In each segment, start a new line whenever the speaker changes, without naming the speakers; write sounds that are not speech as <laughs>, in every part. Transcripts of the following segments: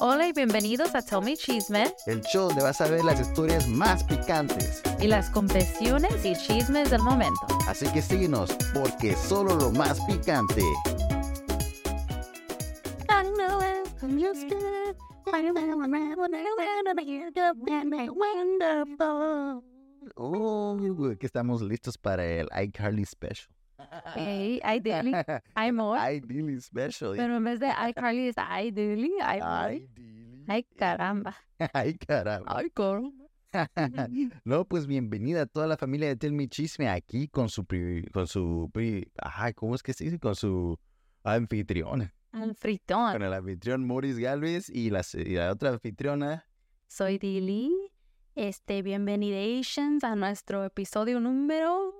Hola y bienvenidos a Tell Me Chisme
El show donde vas a ver las historias más picantes.
y las confesiones y chismes del momento.
Así que síguenos, porque solo lo más picante. Que estamos listos para el iCarly Special.
Hey, iDaily, iMore. <laughs>
iDaily Special.
Pero en vez de iCarly <laughs> es iDaily, iMore.
iDaily. <laughs>
Ay, caramba.
Ay, caramba.
Ay, caramba.
No, pues bienvenida a toda la familia de Tell Me Chisme aquí con su, pri- con su, pri- ajá, ¿cómo es que se dice? Con su anfitriona,
Al fritón.
con el anfitrión Maurice Galvez y la, y la otra anfitriona.
Soy Dili. Este, bienvenidations a nuestro episodio número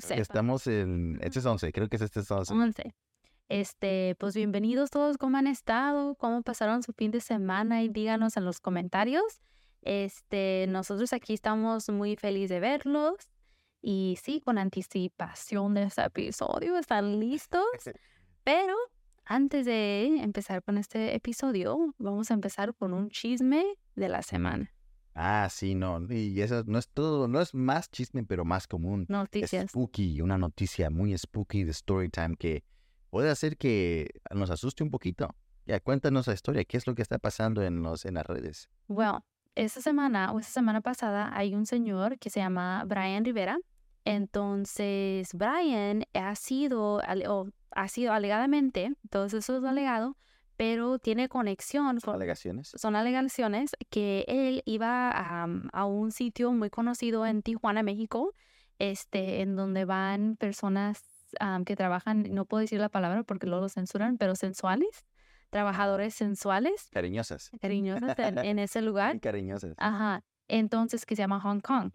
sepa,
Estamos en, este es 11, creo que es este es 11.
11. Este, pues bienvenidos todos, ¿cómo han estado? ¿Cómo pasaron su fin de semana? Y díganos en los comentarios. Este, nosotros aquí estamos muy felices de verlos. Y sí, con anticipación de este episodio, ¿están listos? <laughs> Pero antes de empezar con este episodio, vamos a empezar con un chisme de la semana.
Ah, sí, no, y eso no es todo, no es más chisme, pero más común.
Noticias.
spooky, una noticia muy spooky de Storytime que puede hacer que nos asuste un poquito. Ya, cuéntanos la historia, ¿qué es lo que está pasando en, los, en las redes?
Bueno, esta semana o esta semana pasada hay un señor que se llama Brian Rivera. Entonces, Brian ha sido, o ha sido alegadamente, todo eso es alegado, pero tiene conexión con,
¿Alegaciones?
son alegaciones que él iba a, a un sitio muy conocido en Tijuana, México, este, en donde van personas que trabajan, no puedo decir la palabra porque luego lo censuran, pero sensuales, trabajadores sensuales,
Cariñosas.
cariñosas en, <laughs> en ese lugar.
Cariñosas.
Ajá, entonces que se llama Hong Kong.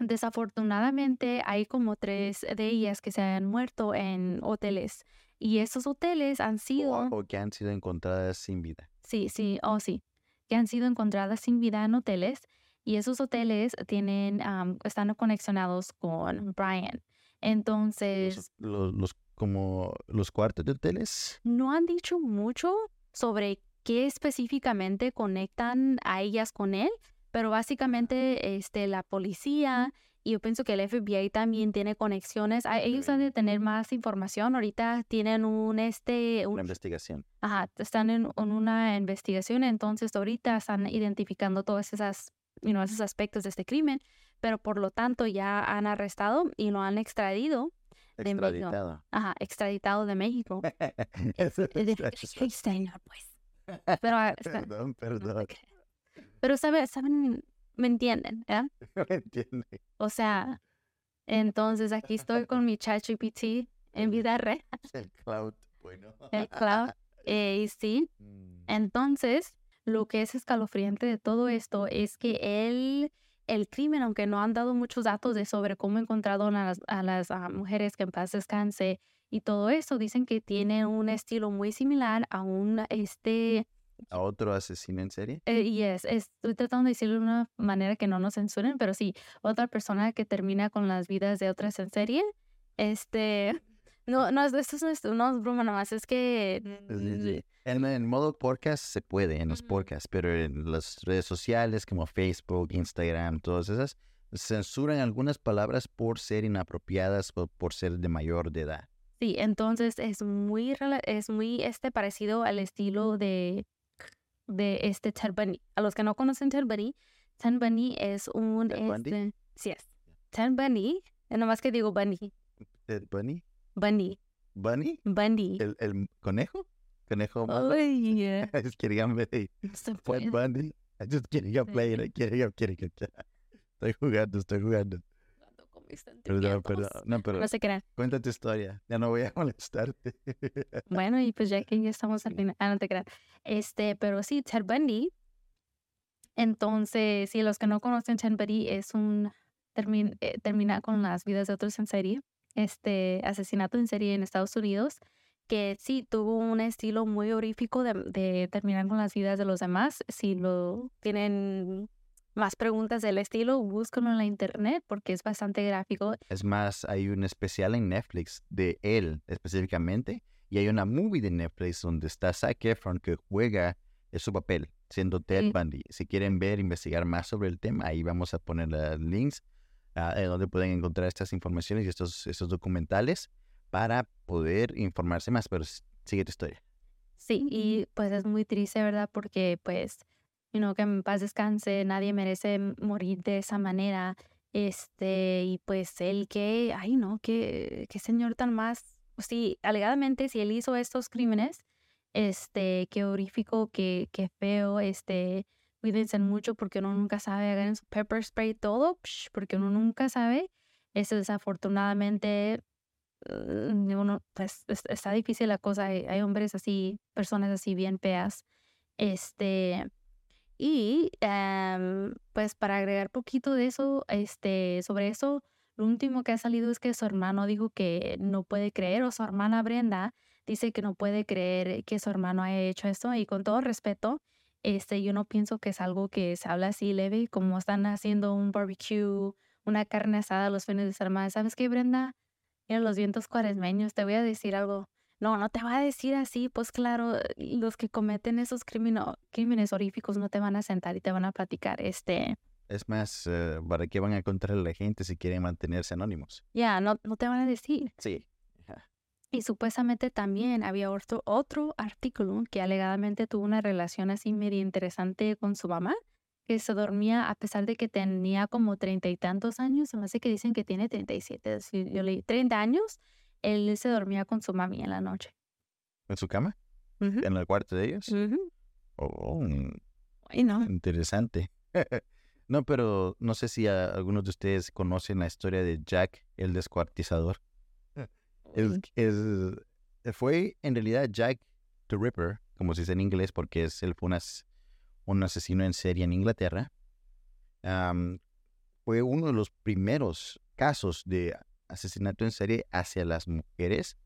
Desafortunadamente hay como tres de ellas que se han muerto en hoteles y esos hoteles han sido,
O, o que han sido encontradas sin vida.
sí, sí, oh sí, que han sido encontradas sin vida en hoteles y esos hoteles tienen, am, están conexionados con Brian. Entonces,
Los, los, los- como los cuartos de hoteles.
no han dicho mucho sobre qué específicamente conectan a ellas con él, pero básicamente este, la policía y yo pienso que el FBI también tiene conexiones. A- Ellos han de tener más información. Ahorita tienen un, este, un-
Una investigación.
ajá, están en, en una investigación, entonces ahorita están identificando todos esas, you know, esos aspectos de este crimen, pero por lo tanto ya han arrestado y lo han extradido, De México.
Extraditado.
ajá, extraditado de México. <laughs> Eh, señor, pues. Pero, ah, <laughs>
Perdón, perdón.
Pero sabe- saben, me entienden.
No <laughs> me entiende.
O sea, <laughs> entonces aquí estoy con mi ChatGPT en vida real,
El cloud. Bueno. <laughs>
el cloud, eh, y sí.
Mm.
Entonces, lo que es escalofriante de todo esto es que él, el crimen, aunque no han dado muchos datos de sobre cómo encontraron a las, a las ah, mujeres que en paz descanse y todo eso, dicen que tiene un estilo muy similar a un, este,
¿A otro asesino en serie?
Eh, y es, es- estoy tratando de decirlo de una manera que no nos censuren, pero sí, otra persona que termina con las vidas de otras en serie, este, <laughs> no, no, es- esto no es, no es broma nomás, es que,
sí. En, en modo podcast se puede, en los podcasts, pero en las redes sociales como Facebook, Instagram, todas esas, censuran algunas palabras por ser inapropiadas o por ser de mayor de edad.
sí, entonces es muy, es muy, este, parecido al estilo de, de este Bundy. A los que no conocen Ted Bundy es un, este, sí es, Bundy, eh, nomás que digo Bundy,
¿Ted Bunny?
Bundy,
¿Bunny?
Bundy.
¿El, el conejo? ¿Conejo malo?
Ay, yeah,
I just kidding, I'm
puede.
Bundy. I just kidding, I'm playing, I'm kidding, I'm kidding. I'm kidding. Estoy jugando, estoy jugando.
Mis
Perdón, perdón. No, pero
No se crean.
cuenta tu historia. Ya no voy a <laughs> molestarte.
Bueno, y pues ya que ya estamos al final. Ah, no te crean. Este, pero sí, Ted Bundy. Entonces, sí, los que no conocen Ted Bundy es un termin- eh, termina con las vidas de otros en serie. Este asesinato en serie en Estados Unidos. Que sí tuvo un estilo muy horrífico de, de terminar con las vidas de los demás. Si lo tienen más preguntas del estilo, búsquenlo en la internet porque es bastante gráfico.
Es más, hay un especial en Netflix de él específicamente Y hay una movie de Netflix donde está Zac Efron que juega su papel, siendo Ted
Sí.
Bundy. Si quieren ver, investigar más sobre el tema, ahí vamos a poner los links ah, en donde pueden encontrar estas informaciones y estos, estos documentales para poder informarse más. Pero sigue tu historia.
Sí, y pues es muy triste, ¿verdad? Porque pues, you know, que en paz descanse, nadie merece morir de esa manera. Este, y pues él que, ay no, qué, qué señor tan más, pues sí, alegadamente si él hizo estos crímenes, este, qué horrífico, qué, qué feo, este, cuídense mucho porque uno nunca sabe, hagan su pepper spray todo, psh, porque uno nunca sabe. Este, desafortunadamente, eh, uno, pues es- está difícil la cosa. Hay, hay hombres así, personas así bien feas. Este, y em, pues para agregar poquito de eso, este, sobre eso, lo último que ha salido es que su hermano dijo que no puede creer, o su hermana Brenda dice que no puede creer que su hermano haya hecho esto. Y con todo respeto, este, yo no pienso que es algo que se habla así leve, como están haciendo un barbecue, una carne asada los fines de semana. ¿Sabes qué, Brenda? Mira los vientos cuaresmeños, te voy a decir algo. No, no te va a decir así, pues claro, los que cometen esos crímenes horríficos no te van a sentar y te van a platicar. Este,
Es más, eh, ¿para qué van a encontrar a la gente si quieren mantenerse anónimos?
ya, no, no te van a decir.
Sí.
Y supuestamente también había otro, otro artículo que alegadamente tuvo una relación así medio interesante con su mamá, que se dormía a pesar de que tenía como treinta y tantos años, se me hace que dicen que tiene 37, así yo leí 30 años, él se dormía con su mami en la noche.
¿En su cama? ¿En el cuarto de ellos? Oh, mm,
Ay, no.
interesante. <laughs> no, pero no sé si a- algunos de ustedes conocen la historia de Jack el descuartizador. <laughs> Es, es- fue en realidad Jack the Ripper, como se dice en inglés, porque es, él fue un, as- un asesino en serie en Inglaterra. Am, fue uno de los primeros casos de asesinato en serie hacia las mujeres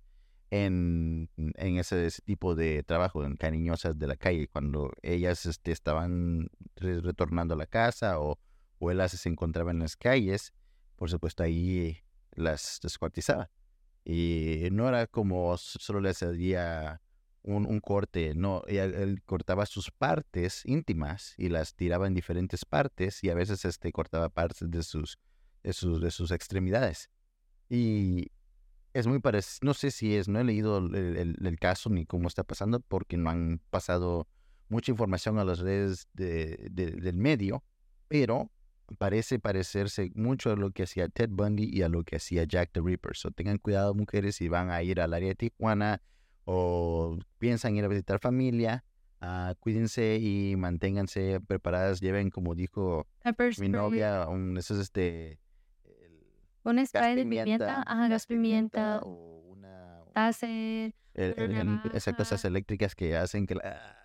en, en ese, tipo de trabajo, en cariñosas de la calle, cuando ellas este, estaban re- retornando a la casa o, o él se encontraba en las calles, por supuesto ahí las descuartizaba. Y no era como solo les hacía un, corte, no, ella- él cortaba sus partes íntimas y las tiraba en diferentes partes y a veces este, cortaba partes de sus, de sus, de sus extremidades. Y es muy parecido, no sé si es, no he leído el, el- el caso ni cómo está pasando porque no han pasado mucha información a las redes de- de- del medio, pero parece parecerse mucho a lo que hacía Ted Bundy y a lo que hacía Jack the Ripper. So tengan cuidado mujeres si van a ir al área de Tijuana o piensan ir a visitar familia, ah, cuídense y manténganse preparadas. Lleven, como dijo mi novia, un, eso es este...
un spray de pimienta, ajá, gas pimienta,
o una...
taser,
el- el- el- esas cosas eléctricas que hacen que la,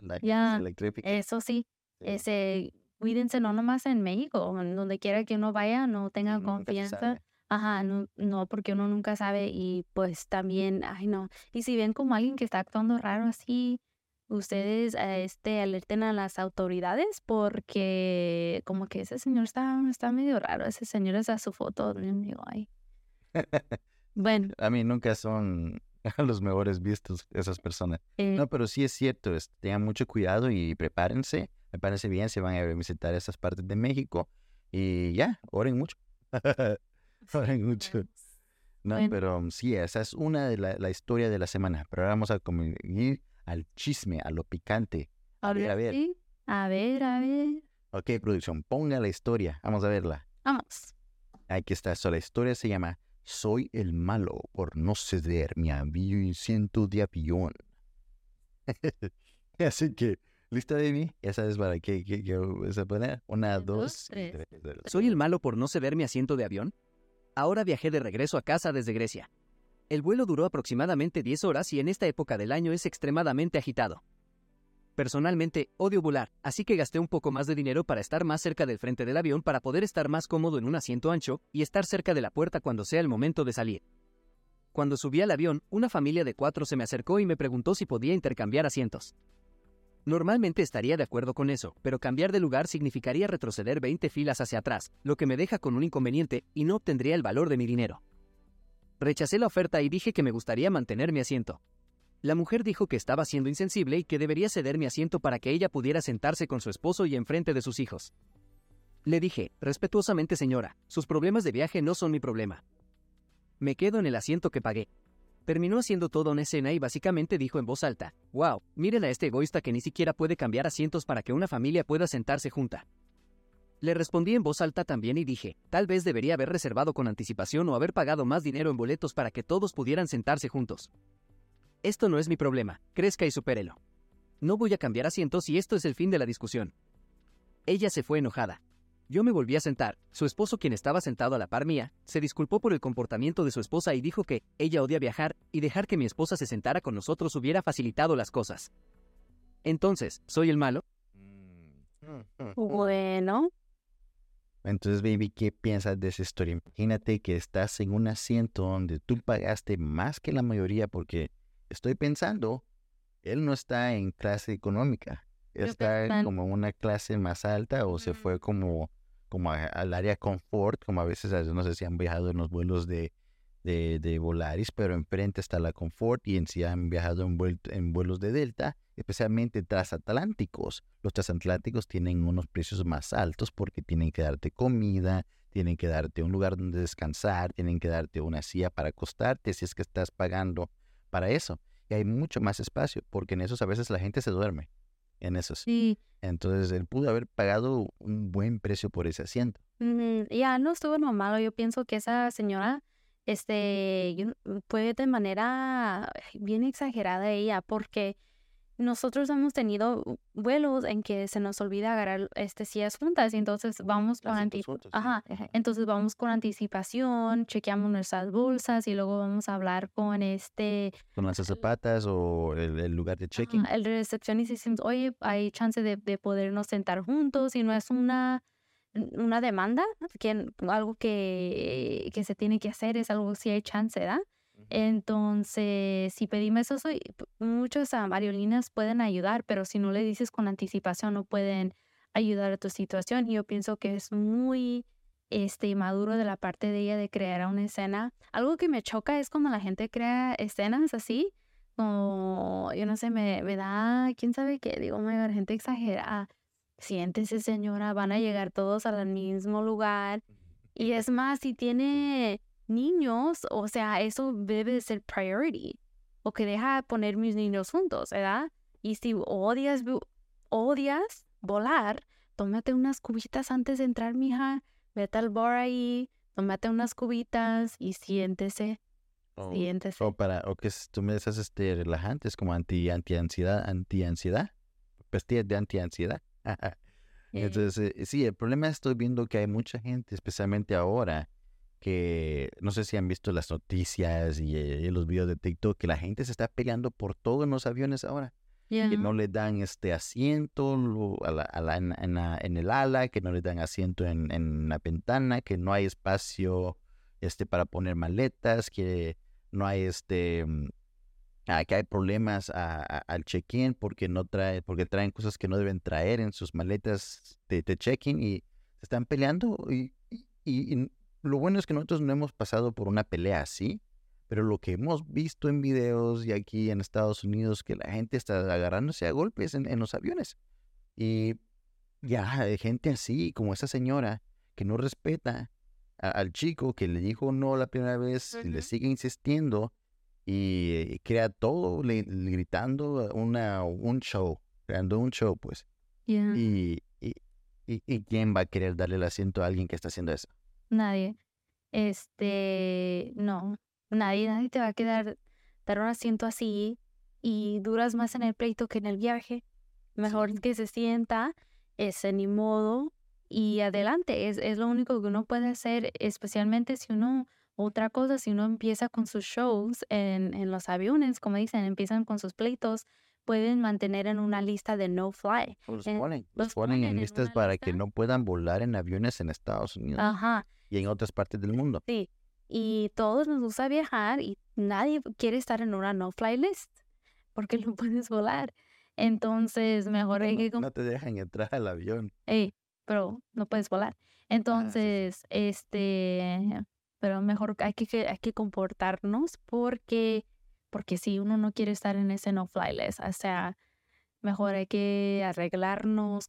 la electrifique.
eso sí,
Sí,
ese, cuídense no nomás en México, donde quiera que uno vaya, no
se
confianza. Ajá, no, no, porque uno nunca sabe y pues también, ay no, y si ven como alguien que está actuando raro así, ustedes eh, este, alerten a las autoridades porque como que ese señor está, está medio raro, ese señor es a su foto, digo, ay. <laughs> Bueno,
A mí nunca son <laughs> los mejores vistos esas personas.
eh,
No, pero sí es cierto, es- tengan mucho cuidado y prepárense, prepárense bien si van a visitar esas partes de México y ya, oren mucho. <laughs> oren mucho. No,
Bueno.
pero sí, esa es una de la, la historia de la semana. Pero ahora vamos a ir al chisme, a lo picante. A ver, a ver.
sí, a ver, a ver,
Ok, producción, ponga la historia. Vamos a verla.
vamos.
Aquí está. So, la historia se llama Soy el malo por no ceder mi asiento de avión. <laughs> Así que, ¿lista, baby? Esa es para que, que, que vas a poner. Una,
Un, dos,
dos, y
tres.
tres.
¿Soy el malo por no ceder mi asiento de avión? Ahora viajé de regreso a casa desde Grecia. El vuelo duró aproximadamente 10 horas y en esta época del año es extremadamente agitado. Personalmente, odio volar, así que gasté un poco más de dinero para estar más cerca del frente del avión para poder estar más cómodo en un asiento ancho y estar cerca de la puerta cuando sea el momento de salir. Cuando subí al avión, una familia de cuatro se me acercó y me preguntó si podía intercambiar asientos. Normalmente estaría de acuerdo con eso, pero cambiar de lugar significaría retroceder 20 filas hacia atrás, lo que me deja con un inconveniente y no obtendría el valor de mi dinero. Rechacé la oferta y dije que me gustaría mantener mi asiento. La mujer dijo que estaba siendo insensible y que debería ceder mi asiento para que ella pudiera sentarse con su esposo y enfrente de sus hijos. Le dije, respetuosamente señora, sus problemas de viaje no son mi problema. Me quedo en el asiento que pagué. Terminó haciendo toda una escena y básicamente dijo en voz alta, wow, miren a este egoísta que ni siquiera puede cambiar asientos para que una familia pueda sentarse junta. Le respondí en voz alta también y dije, tal vez debería haber reservado con anticipación o haber pagado más dinero en boletos para que todos pudieran sentarse juntos. Esto no es mi problema, crezca y supérelo. No voy a cambiar asientos y esto es el fin de la discusión. Ella se fue enojada. Yo me volví a sentar. Su esposo, quien estaba sentado a la par mía, se disculpó por el comportamiento de su esposa y dijo que ella odia viajar y dejar que mi esposa se sentara con nosotros hubiera facilitado las cosas. Entonces, ¿soy el malo?
Bueno,
Entonces, baby, ¿qué piensas de esa historia? Imagínate que estás en un asiento donde tú pagaste más que la mayoría porque estoy pensando, él no está en clase económica, está
en-
como en una clase más alta o se fue como, como a- al área confort, como a veces, no sé si han viajado en los vuelos de, de, de Volaris, pero enfrente está la confort y en sí han viajado en, vuel- en vuelos de Delta, especialmente transatlánticos. Los transatlánticos tienen unos precios más altos porque tienen que darte comida, tienen que darte un lugar donde descansar, tienen que darte una silla para acostarte si es que estás pagando para eso. Y hay mucho más espacio porque en esos a veces la gente se duerme. En esos.
sí.
Entonces él pudo haber pagado un buen precio por ese asiento.
Ya no estuvo malo. Yo pienso que esa señora, este, fue de manera bien exagerada ella, porque nosotros hemos tenido vuelos en que se nos olvida agarrar este sillas juntas y entonces vamos con
Asientos
anti-
juntos, sí.
Ajá, entonces vamos con anticipación, chequeamos nuestras bolsas y luego vamos a hablar con este
Con las zapatas o el, el lugar de check-in.
El recepcionista decimos, oye, hay chance de, de podernos sentar juntos y no es una, una demanda, que, algo que, que se tiene que hacer, es algo si hay chance, ¿verdad? Entonces, si pedimos eso, ah, aerolíneas pueden ayudar, pero si no le dices con anticipación, no pueden ayudar a tu situación. Y yo pienso que es muy este, maduro de la parte de ella de crear una escena. Algo que me choca es cuando la gente crea escenas así, como, yo no sé, me, me da, quién sabe qué, digo, God, gente exagerada. Siéntese, señora, van a llegar todos al mismo lugar. Y es <laughs> más, si tiene niños, o sea, eso debe de ser priority. O que deja poner mis niños juntos, ¿verdad? Y si odias, odias volar, tómate unas cubitas antes de entrar, mija. Vete al bar ahí, tómate unas cubitas y siéntese,
O,
siéntese.
o para, o que tú me das este relajantes como anti, anti ansiedad, anti ansiedad, pastillas de anti ansiedad. <laughs> Entonces, eh, sí, el problema estoy viendo que hay mucha gente, especialmente ahora, que no sé si han visto las noticias y, eh, y los videos de TikTok, que la gente se está peleando por todo en los aviones ahora. Que no le dan este asiento lo- a la- a la- en, en la- en el ala, que no le dan asiento en, en la ventana, que no hay espacio este, para poner maletas, que no hay este que hay problemas a- a- al check-in porque no trae, porque traen cosas que no deben traer en sus maletas de, de check-in y se están peleando y, y- y- lo bueno es que nosotros no hemos pasado por una pelea así, pero lo que hemos visto en videos y aquí en Estados Unidos que la gente está agarrándose a golpes en, en los aviones y ya hay gente así como esa señora que no respeta a- al chico que le dijo no la primera vez y le sigue insistiendo y, eh, crea todo le- le gritando una, un show, creando un show, pues. Y, y, y- y quién va a querer darle el asiento a alguien que está haciendo eso?
Nadie. Este, no, nadie, nadie te va a quedar, dar un asiento así y duras más en el pleito que en el viaje. Mejor
Sí.
que se sienta, ese ni modo y adelante. Es, es lo único que uno puede hacer, especialmente si uno, otra cosa, si uno empieza con sus shows en, en los aviones, como dicen, empiezan con sus pleitos, pueden mantener en una lista de no fly.
Los ponen, los ponen en
en
listas para que no puedan volar en aviones en Estados Unidos
Ajá.
y en otras partes del mundo.
Sí, y todos nos gusta viajar y nadie quiere estar en una no-fly list porque <laughs> no puedes volar. Entonces, mejor hay que...
No, no te dejan entrar al avión.
Ey, pero no puedes volar. Entonces, este, pero mejor hay que, hay que comportarnos porque, porque si uno no quiere estar en ese no fly list, o sea, mejor hay que arreglarnos,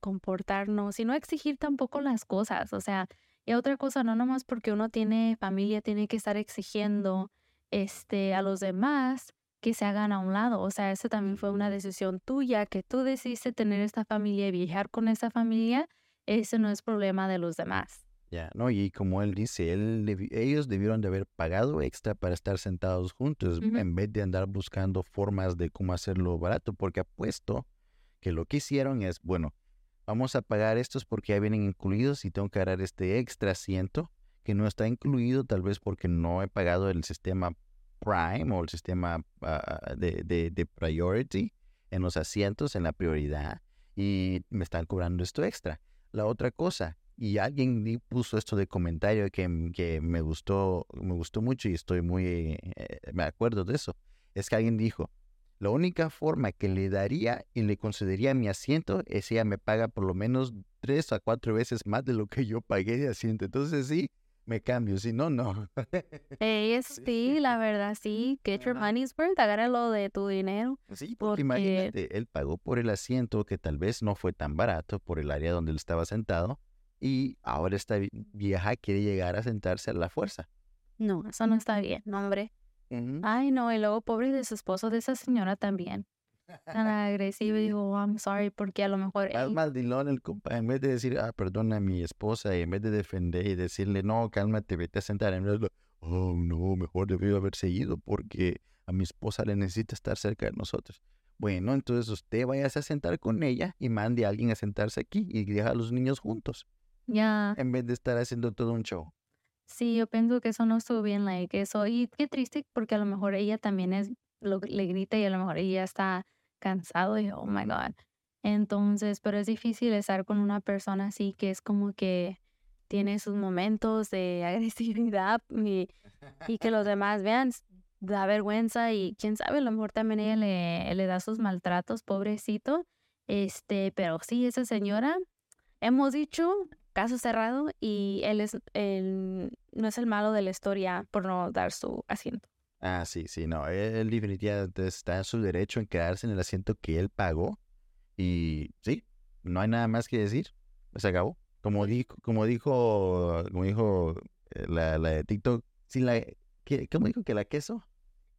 comportarnos y no exigir tampoco las cosas, o sea, y otra cosa, no nomás porque uno tiene familia, tiene que estar exigiendo este, a los demás que se hagan a un lado. O sea, eso también fue una decisión tuya, que tú decidiste tener esta familia y viajar con esa familia. Ese no es problema de los demás.
Ya, no, y como él dice, él, ellos debieron de haber pagado extra para estar sentados juntos en vez de andar buscando formas de cómo hacerlo barato, porque apuesto que lo que hicieron es, bueno, vamos a pagar estos porque ya vienen incluidos y tengo que agarrar este extra asiento que no está incluido tal vez porque no he pagado el sistema Prime o el sistema ah, de, de, priority en los asientos, en la prioridad, y me están cobrando esto extra. La otra cosa, y alguien puso esto de comentario que, que me gustó, me gustó mucho y estoy muy, eh, me acuerdo de eso, es que alguien dijo, la única forma que le daría y le concedería mi asiento es si ella me paga por lo menos tres a cuatro veces más de lo que yo pagué de asiento. Entonces sí, me cambio, si no, no. <laughs>
Es sí, la verdad, sí. Get your money's worth, agárralo de tu dinero.
Sí, porque, imagínate, él pagó por el asiento que tal vez no fue tan barato por el área donde él estaba sentado y ahora esta vieja quiere llegar a sentarse a la fuerza.
No, eso no está bien, no, hombre. Ay, no, y luego pobre de su esposo, de esa señora también tan <laughs> agresivo y digo, I'm sorry, porque a lo mejor...
Más maldilón el compa, en vez de decir, ah, perdona a mi esposa, y en vez de defender y decirle, no, cálmate, vete a sentar, en vez de, oh, no, mejor debió haber seguido porque a mi esposa le necesita estar cerca de nosotros. Bueno, entonces usted vaya a sentar con ella y mande a alguien a sentarse aquí y deja a los niños juntos.
Ya.
En vez de estar haciendo todo un show.
Sí, yo pienso que eso no estuvo bien, like, eso. Y qué triste, porque a lo mejor ella también es, lo, le grita y a lo mejor ella está cansado y oh my God. Entonces, pero es difícil estar con una persona así que es como que tiene sus momentos de <laughs> agresividad y, y que los demás vean, da vergüenza y quién sabe, a lo mejor también ella le, le da sus maltratos, pobrecito. Este, pero sí, esa señora, hemos dicho, caso cerrado y él es el, no es el malo de la historia por no dar su asiento.
Ah, sí, sí, no. Él definitivamente está en su derecho en quedarse en el asiento que él pagó. Y sí, no hay nada más que decir. Se acabó. Como dijo, como dijo, como dijo eh, la, la de TikTok, sin la, ¿cómo dijo que la queso?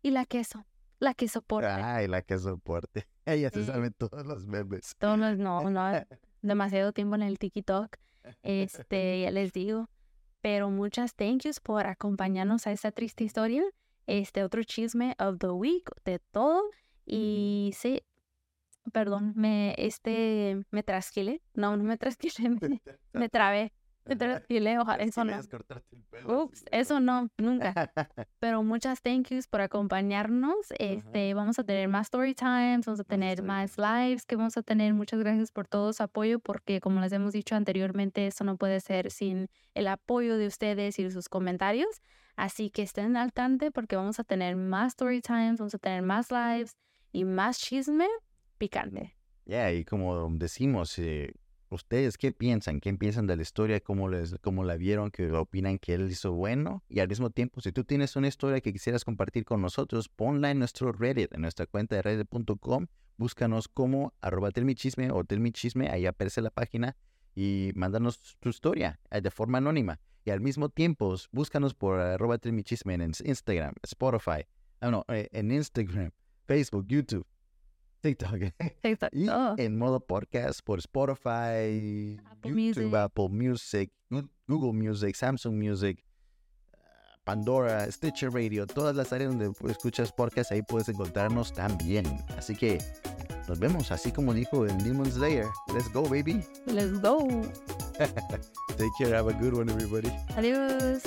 Y la queso. La que soporte.
Ay, la que soporte. <laughs> Ella se sabe todos los memes.
Todos los, no, no, <laughs> demasiado tiempo en el TikTok. Este, ya les digo. Pero muchas thank yous por acompañarnos a esta triste historia este otro chisme of the week de todo. Y sí, perdón, me, este, me trasquilé. No, no me trasquilé, <laughs> me, me trabé. Me trasquilé, ojalá, eso no. Ups, eso no, nunca. <laughs> Pero muchas thank yous por acompañarnos. Este, vamos a tener más story times, vamos a tener más lives que vamos a tener. Muchas gracias por todo su apoyo, porque como les hemos dicho anteriormente, eso no puede ser sin el apoyo de ustedes y sus comentarios. Así que estén al tanto porque vamos a tener más story times, vamos a tener más lives y más chisme picante.
Ya, y como decimos, eh, ¿ustedes qué piensan? ¿Qué piensan de la historia? ¿Cómo, les, ¿Cómo la vieron? ¿Qué opinan que él hizo bueno? Y al mismo tiempo, si tú tienes una historia que quisieras compartir con nosotros, ponla en nuestro Reddit, en nuestra cuenta de reddit.com. Búscanos como arroba telmichisme o telmichisme, ahí aparece la página y mándanos tu historia eh, de forma anónima. Y al mismo tiempo, búscanos por arroba Chisme en Instagram, Spotify, ah, no, eh, en Instagram, Facebook, YouTube, TikTok. <laughs>
TikTok.
y en modo podcast por Spotify, YouTube, Apple Music, Google Music, Samsung Music, Pandora, Stitcher Radio, todas las áreas donde escuchas podcast, ahí puedes encontrarnos también. Así que nos vemos, así como dijo el Demon Slayer. Let's go, baby.
Let's go. <laughs>
Take care. Have a good one, everybody.
Adiós.